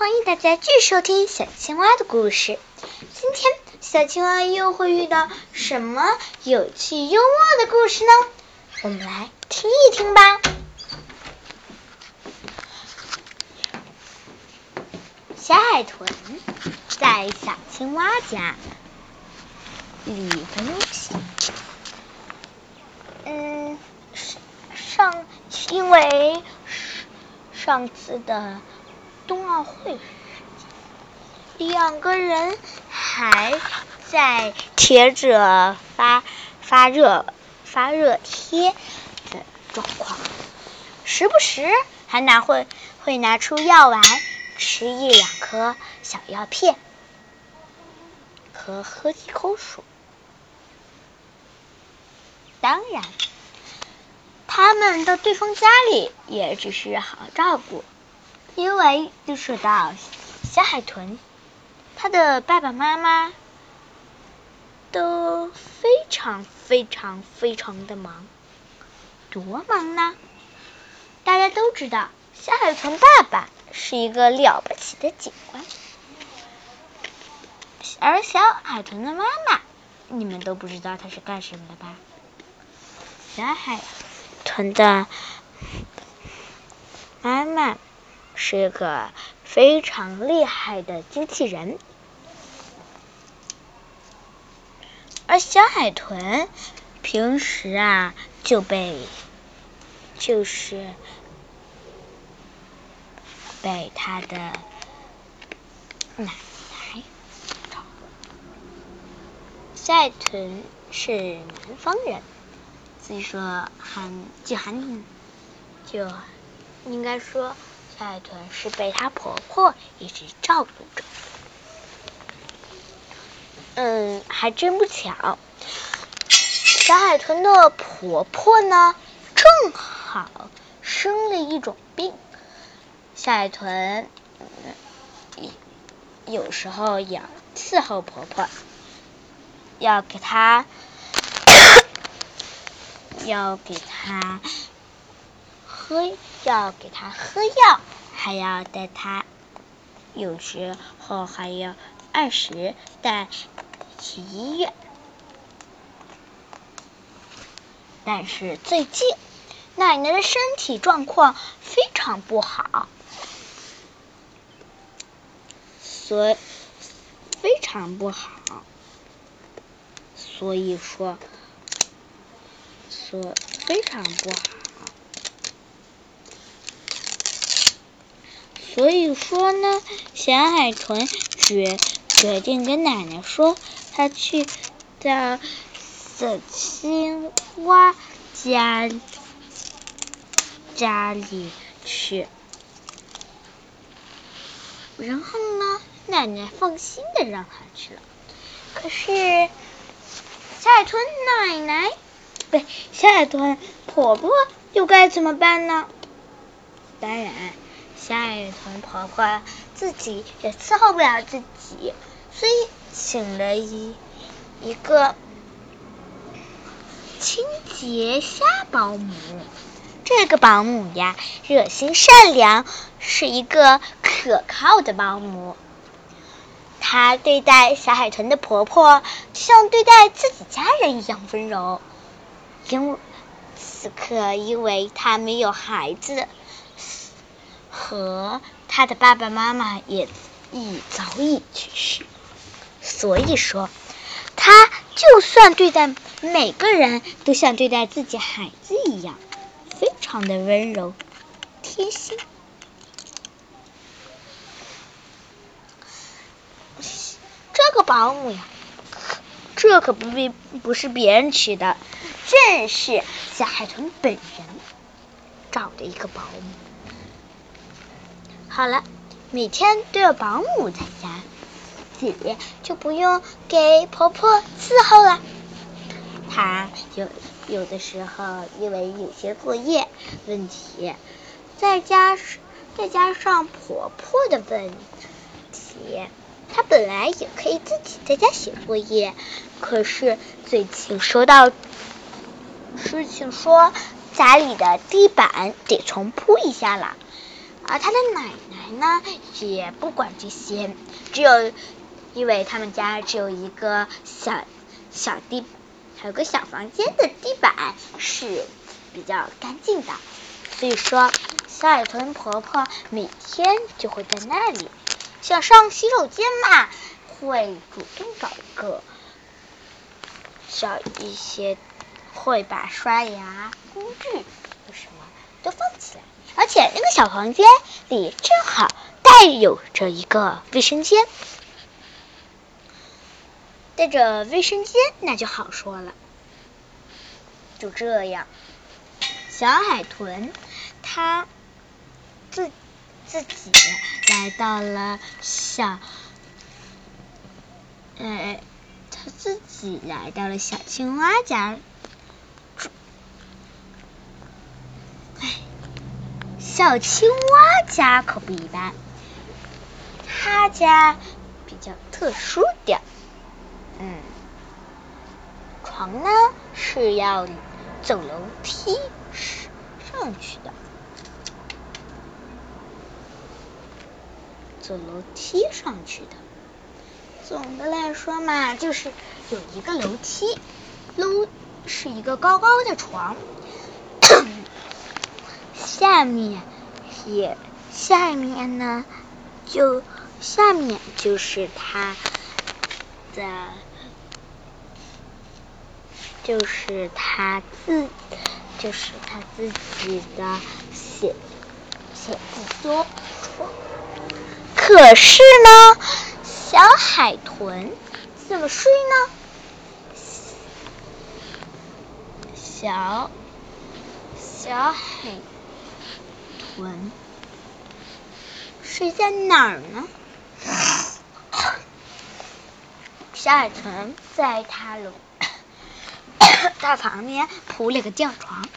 欢迎大家继续收听小青蛙的故事。今天小青蛙又会遇到什么有趣幽默的故事呢？我们来听一听吧。小海豚在小青蛙家理东西。嗯，上因为上次的。冬奥会，两个人还在贴着发发热发热贴的状况，时不时还拿会会拿出药丸吃一两颗小药片和喝几口水。当然，他们到对方家里也只是好好照顾。因为就说到小海豚，他的爸爸妈妈都非常非常非常的忙，多忙呢？大家都知道，小海豚爸爸是一个了不起的警官，而小海豚的妈妈，你们都不知道他是干什么的吧？小海豚的妈妈。是个非常厉害的机器人，而小海豚平时啊就被就是被他的奶奶。小海豚是南方人，所以说很就很就应该说。小海豚是被她婆婆一直照顾着。嗯，还真不巧，小海豚的婆婆呢，正好生了一种病。小海豚有时候要伺候婆婆，要给她要给她喝，要给她喝药。还要带他，有时候还要按时带去医院。但是最近奶奶的身体状况非常不好，所非常不好，所以说，说非常不好。所以说呢，小海豚决决定跟奶奶说，他去到小青蛙家家里去。然后呢，奶奶放心的让他去了。可是小海豚奶奶，不对，小海豚婆婆又该怎么办呢？当然。小海豚婆婆自己也伺候不了自己，所以请了一一个清洁虾保姆。这个保姆呀，热心善良，是一个可靠的保姆。她对待小海豚的婆婆，像对待自己家人一样温柔。因此刻，因为她没有孩子。和他的爸爸妈妈也已早已去世，所以说，他就算对待每个人都像对待自己孩子一样，非常的温柔贴心。这个保姆呀，这可不必不是别人取的，正是小海豚本人找的一个保姆。好了，每天都有保姆在家，姐姐就不用给婆婆伺候了。她有有的时候因为有些作业问题，再加再加上婆婆的问题，她本来也可以自己在家写作业，可是最近收到事情说家里的地板得重铺一下了。而他的奶奶呢也不管这些，只有因为他们家只有一个小小地，还有个小房间的地板是比较干净的，所以说小海豚婆婆每天就会在那里，想上洗手间嘛，会主动找一个小一些，会把刷牙工具什么都放起来。那个小房间里正好带有着一个卫生间，带着卫生间那就好说了。就这样，小海豚它自自己来到了小，呃，它自己来到了小青蛙家。小青蛙家可不一般，他家比较特殊点，嗯，床呢是要走楼梯上去的，走楼梯上去的。总的来说嘛，就是有一个楼梯，楼是一个高高的床。下面也下面呢，就下面就是他的，就是他自就是他自己的写写字桌。可是呢，小海豚怎么睡呢？小小海。豚睡在哪儿呢？小海豚在他楼大旁边铺了个吊床，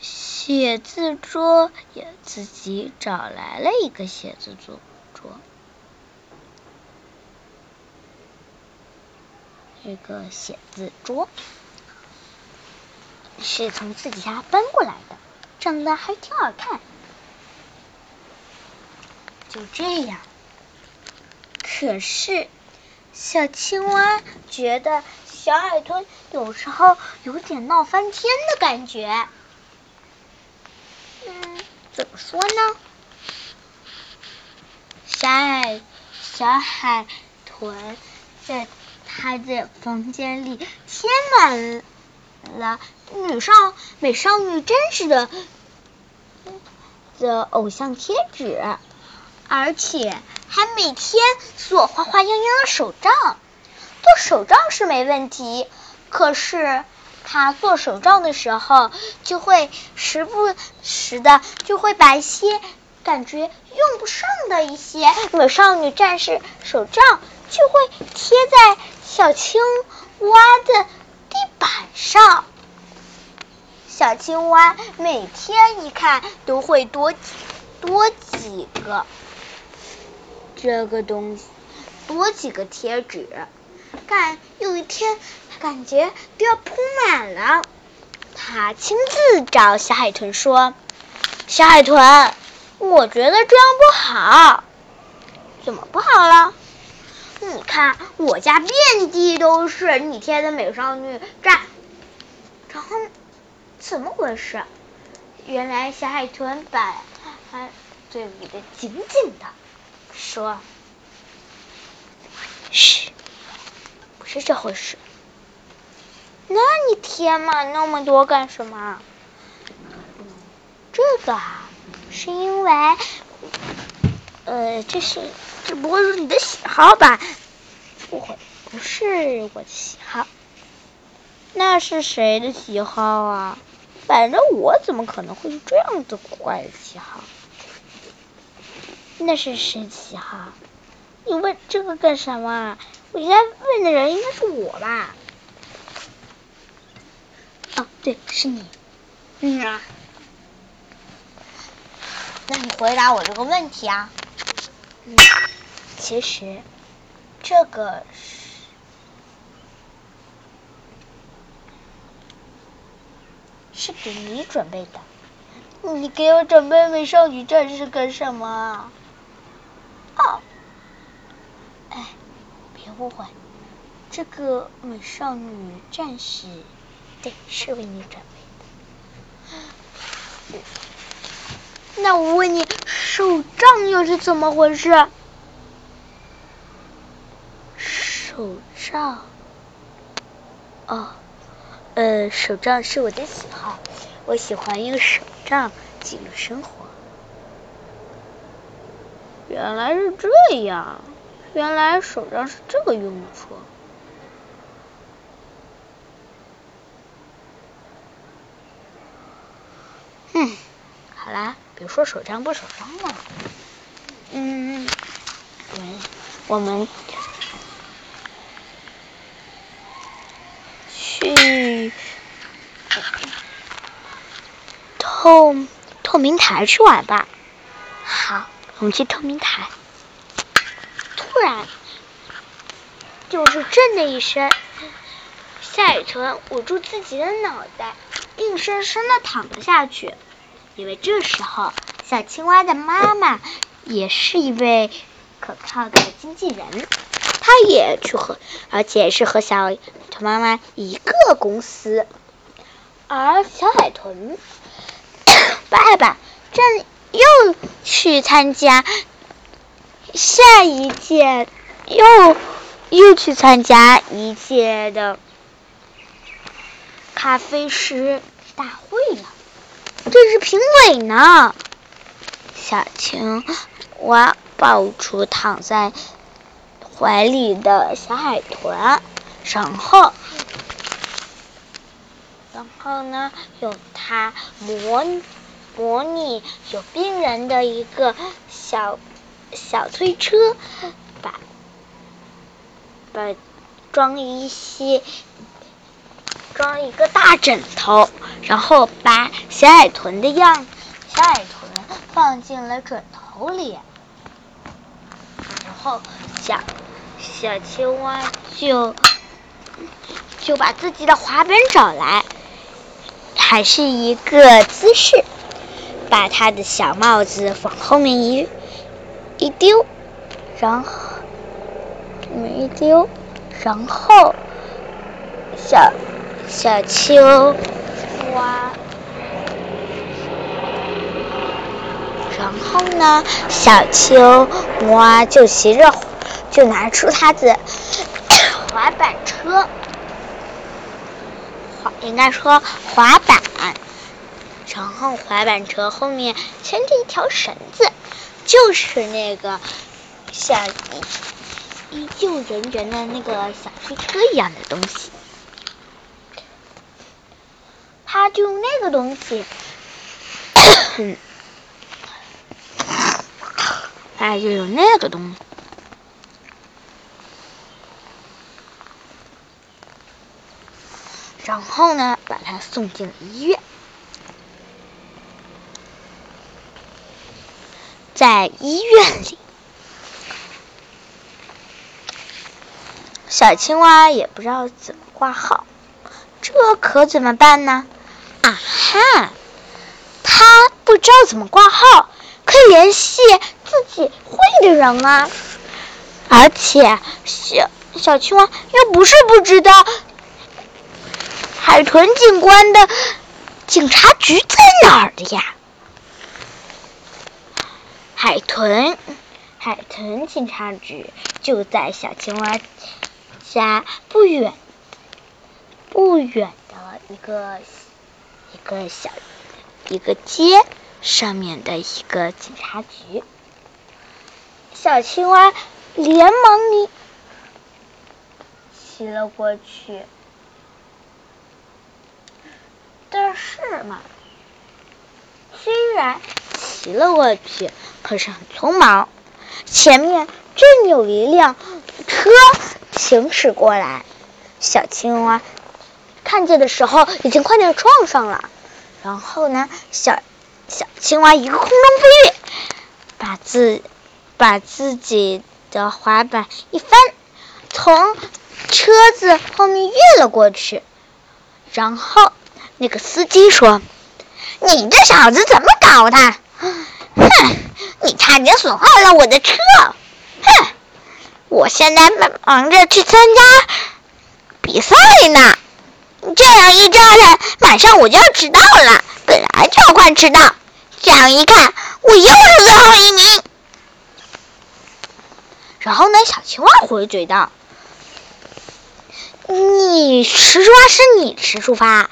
写字桌也自己找来了一个写字桌桌，一个写字桌。是从自己家搬过来的，长得还挺好看。就这样，可是小青蛙觉得小海豚有时候有点闹翻天的感觉。嗯，怎么说呢？小海小海豚在他的房间里贴满了。女少美少女战士的的偶像贴纸，而且还每天做花花样样的手账。做手账是没问题，可是他做手账的时候，就会时不时的就会把一些感觉用不上的一些美少女战士手账，就会贴在小青蛙的地板上。小青蛙每天一看都会多多几个这个东西，多几个贴纸。感有一天，他感觉都要铺满了。他亲自找小海豚说：“小海豚，我觉得这样不好。怎么不好了？你看我家遍地都是你贴的美少女战，然后。”怎么回事？原来小海豚把它嘴捂得紧紧的，说：“嘘，不是这回事。那你贴满那么多干什么？这个啊，是因为，呃，这是这不会是你的喜好吧？不会，不是我的喜好。那是谁的喜好啊？”反正我怎么可能会是这样的怪的喜好？那是谁的喜好？你问这个干什么？我应该问的人应该是我吧？哦，对，是你。嗯啊。那你回答我这个问题啊？嗯，其实这个是。是给你准备的，你给我准备美少女战士干什么？哦，哎，别误会，这个美少女战士对是为你准备的。那我问你，手杖又是怎么回事？手杖？哦，呃，手账是我的喜好，我喜欢用手账记录生活。原来是这样，原来手账是这个用处。嗯，好啦，别说手账不手账了。嗯，我们我们去透透明台去玩吧。好。我们去透明台，突然，就是震的一声，夏雨豚捂住自己的脑袋，硬生生的躺了下去。因为这时候，小青蛙的妈妈也是一位可靠的经纪人，她也去和，而且是和小豚妈妈一个公司。而小海豚爸正。又去参加下一届，又又去参加一届的咖啡师大会了。这是评委呢。小青蛙抱住躺在怀里的小海豚，然后，然后呢，用它模。模拟有病人的一个小小推车，把把装一些装一个大枕头，然后把小海豚的样小海豚放进了枕头里，然后小小青蛙就就把自己的滑板找来，还是一个姿势。把他的小帽子往后面一一丢，然后这么一丢，然后小小青蛙，然后呢，小青蛙就骑着，就拿出他的滑板车，滑应该说滑板。然后滑板车后面牵着一条绳子，就是那个像医救人员的那个小推车一样的东西。他就用那个东西，他就用那个东西，然后呢，把他送进了医院。在医院里，小青蛙也不知道怎么挂号，这可怎么办呢？啊哈，他不知道怎么挂号，可以联系自己会的人啊。而且小小青蛙又不是不知道海豚警官的警察局在哪儿的呀。海豚，海豚警察局就在小青蛙家不远不远的一个一个小一个街上面的一个警察局。小青蛙连忙离骑了过去，但是嘛，虽然。骑了过去，可是很匆忙。前面正有一辆车行驶过来，小青蛙看见的时候已经快点撞上了。然后呢，小小青蛙一个空中飞跃，把自把自己的滑板一翻，从车子后面越了过去。然后那个司机说：“你你这小子怎么搞的？哼，你差点损坏了我的车！哼，我现在忙忙着去参加比赛呢，这样一折腾，马上我就要迟到了。本来就要快迟到，这样一看，我又是最后一名。然后呢，小青蛙回嘴道：“你迟出发是你迟出发，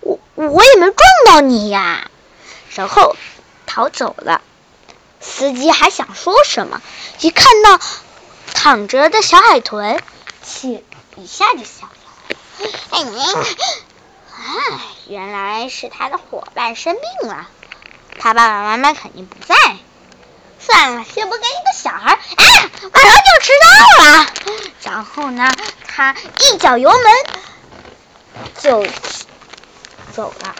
我我也没撞到你呀。”然后逃走了。司机还想说什么，一看到躺着的小海豚，气一下就消了。哎，原来是他的伙伴生病了，他爸爸妈妈肯定不在。算了，先不跟一个小孩，哎，马上就迟到了。然后呢，他一脚油门就走了。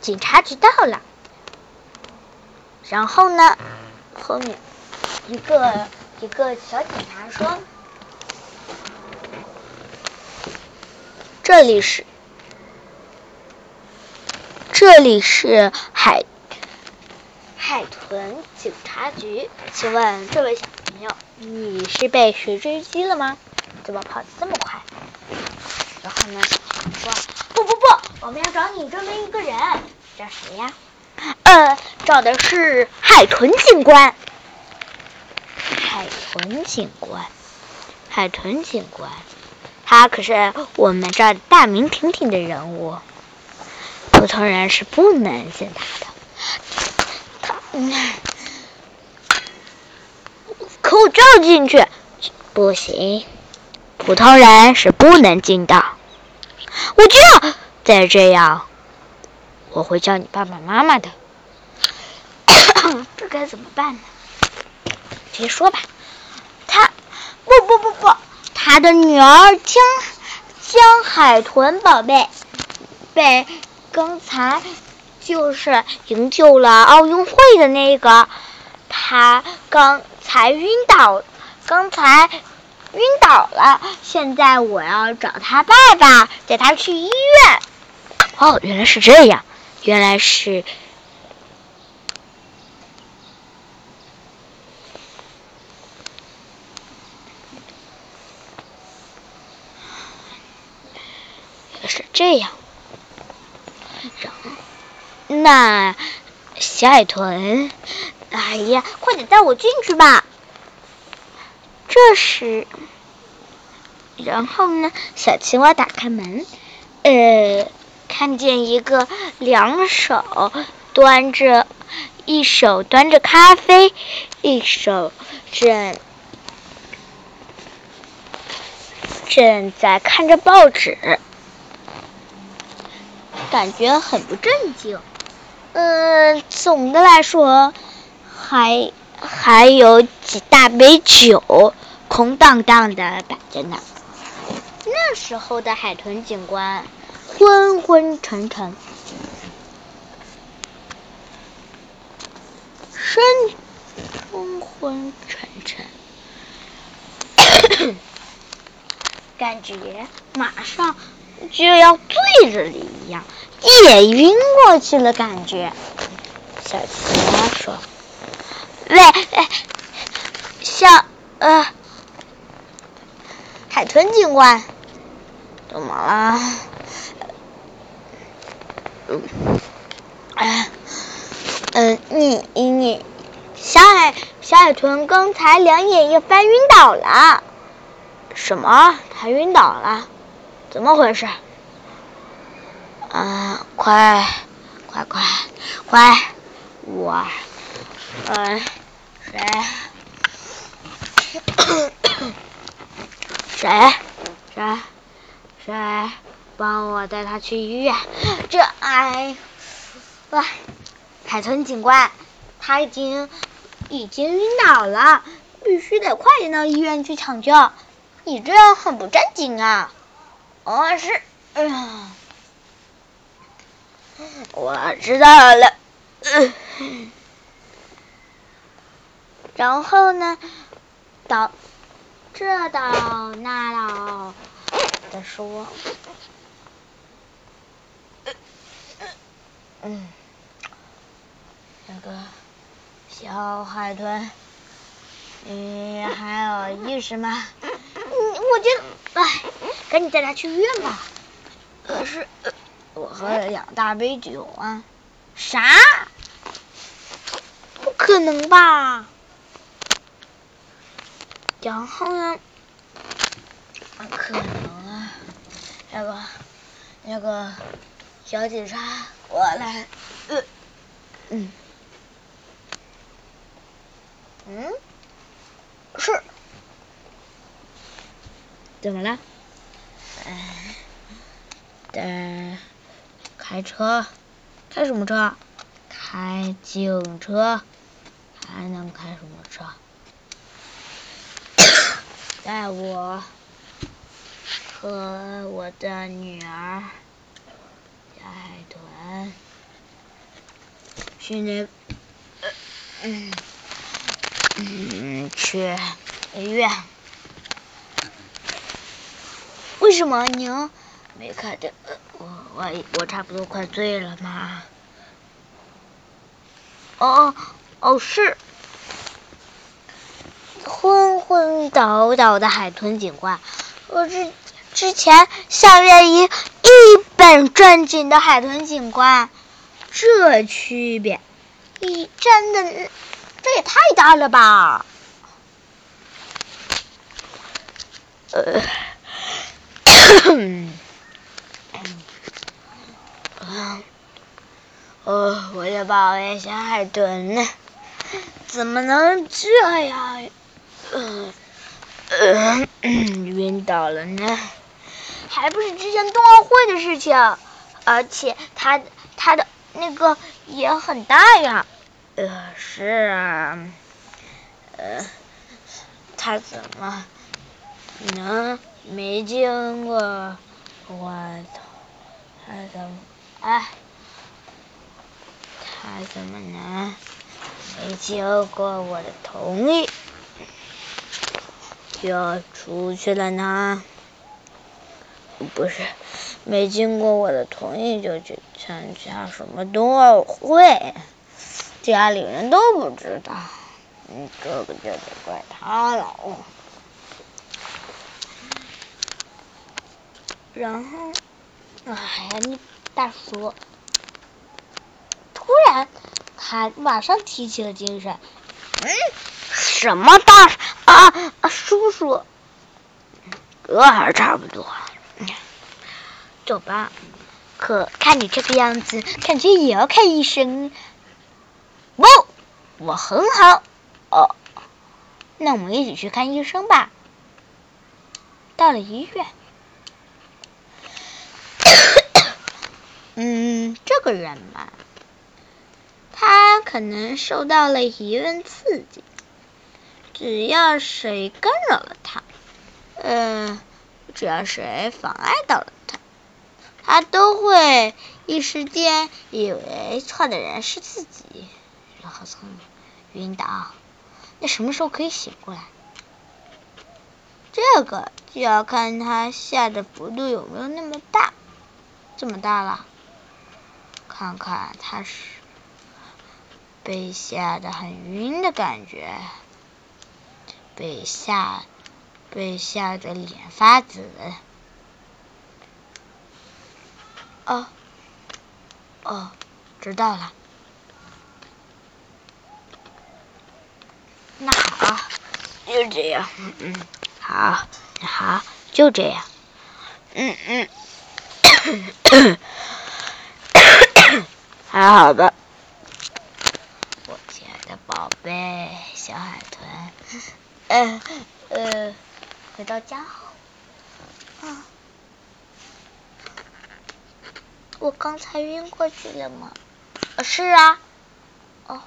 警察局到了。然后呢，后面一个一个小警察说：“这里是这里是海。”海豚警察局，请问这位小朋友，你是被谁追击了吗？怎么跑得这么快？然后呢，小熊说：“不不不，我们要找你这么一个人，找谁呀？呃，找的是海豚警官。海豚警官，海豚警官，他可是我们这儿大名鼎鼎的人物，普通人是不能见他的。”他口罩进去不行，普通人是不能进的。我就要，再这样我会叫你爸爸妈妈的。这该怎么办呢？直接说吧。他不不不不，他的女儿江江海豚宝贝被刚才。就是营救了奥运会的那个，他刚才晕倒，刚才晕倒了。现在我要找他爸爸，带他去医院。哦，原来是这样，原来是，是这样。那小海豚，哎呀，快点带我进去吧！这时，然后呢，小青蛙打开门，呃，看见一个两手端着，一手端着咖啡，一手正正在看着报纸，感觉很不正经。嗯，总的来说，还还有几大杯酒空荡荡的摆在那。那时候的海豚警官昏昏沉沉，身昏昏沉沉，感觉马上就要醉了一样。也晕过去了，感觉。小青蛙说：“喂，小呃，海豚警官，怎么了？嗯，你你小海小海豚刚才两眼一翻晕倒了。什么？他晕倒了？怎么回事？”啊，快，快快快！我，嗯，谁？谁？谁？谁？帮我带他去医院。这，哎，喂，海豚警官，他已经已经晕倒了，必须得快点到医院去抢救。你这样很不正经啊！哦，是，哎呀。我知道了，然后呢，到这到那到的说，嗯，那个小海豚，你还有意识吗？嗯，我觉得，哎，赶紧带他去医院吧。可是，我喝了两大杯酒啊。啥？不可能吧？然后呢？可能啊，那个，那个小警察过来，呃，嗯，嗯，是，怎么了？哎，在开车，开什么车？开警车，还能开什么车？带我和我的女儿小海豚去年嗯嗯去医院。为什么您没看见？我我我差不多快醉了嘛。哦哦是。昏昏倒倒的海豚警官我之之前像月一一本正经的海豚警官，这区别，你真的这也太大了吧？呃，呃，我的宝贝小海豚呢？怎么能这样？呃嗯，晕倒了呢，还不是之前冬奥会的事情，而且他那个也很大呀。呃，是啊，呃，他怎么能没经过我？他怎么哎？他怎么能没经过我的同意？就要出去了呢？不是，没经过我的同意就去参加什么冬奥会，家里人都不知道，嗯，这个就得怪他了。然后，哎呀，你大叔，突然他马上提起了精神，嗯。什么大啊啊叔叔，这还差不多。走吧，可看你这个样子，感觉也要看医生。不，我很好。哦，那我们一起去看医生吧。到了医院，嗯，这个人嘛，他可能受到了疑问刺激。只要谁干扰了他，嗯，只要谁妨碍到了他，都会一时间以为错的人是自己，然后从晕倒。那什么时候可以醒过来？这个就要看他下的幅度有没有那么大，这么大了，看看他是被吓得很晕的感觉。被吓，被吓得脸发紫。哦，哦，知道了。那好，就这样。嗯嗯，好，好，就这样。嗯嗯，还好吧。我亲爱的宝贝，小海豚。呃呃，回到家后，啊，我刚才晕过去了吗？是啊，哦，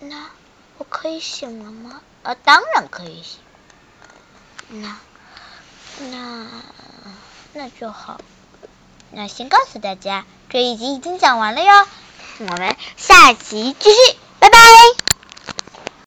那我可以醒了吗？啊，当然可以醒。那那那就好。那先告诉大家，这一集已经讲完了哟，我们下集继续，拜拜。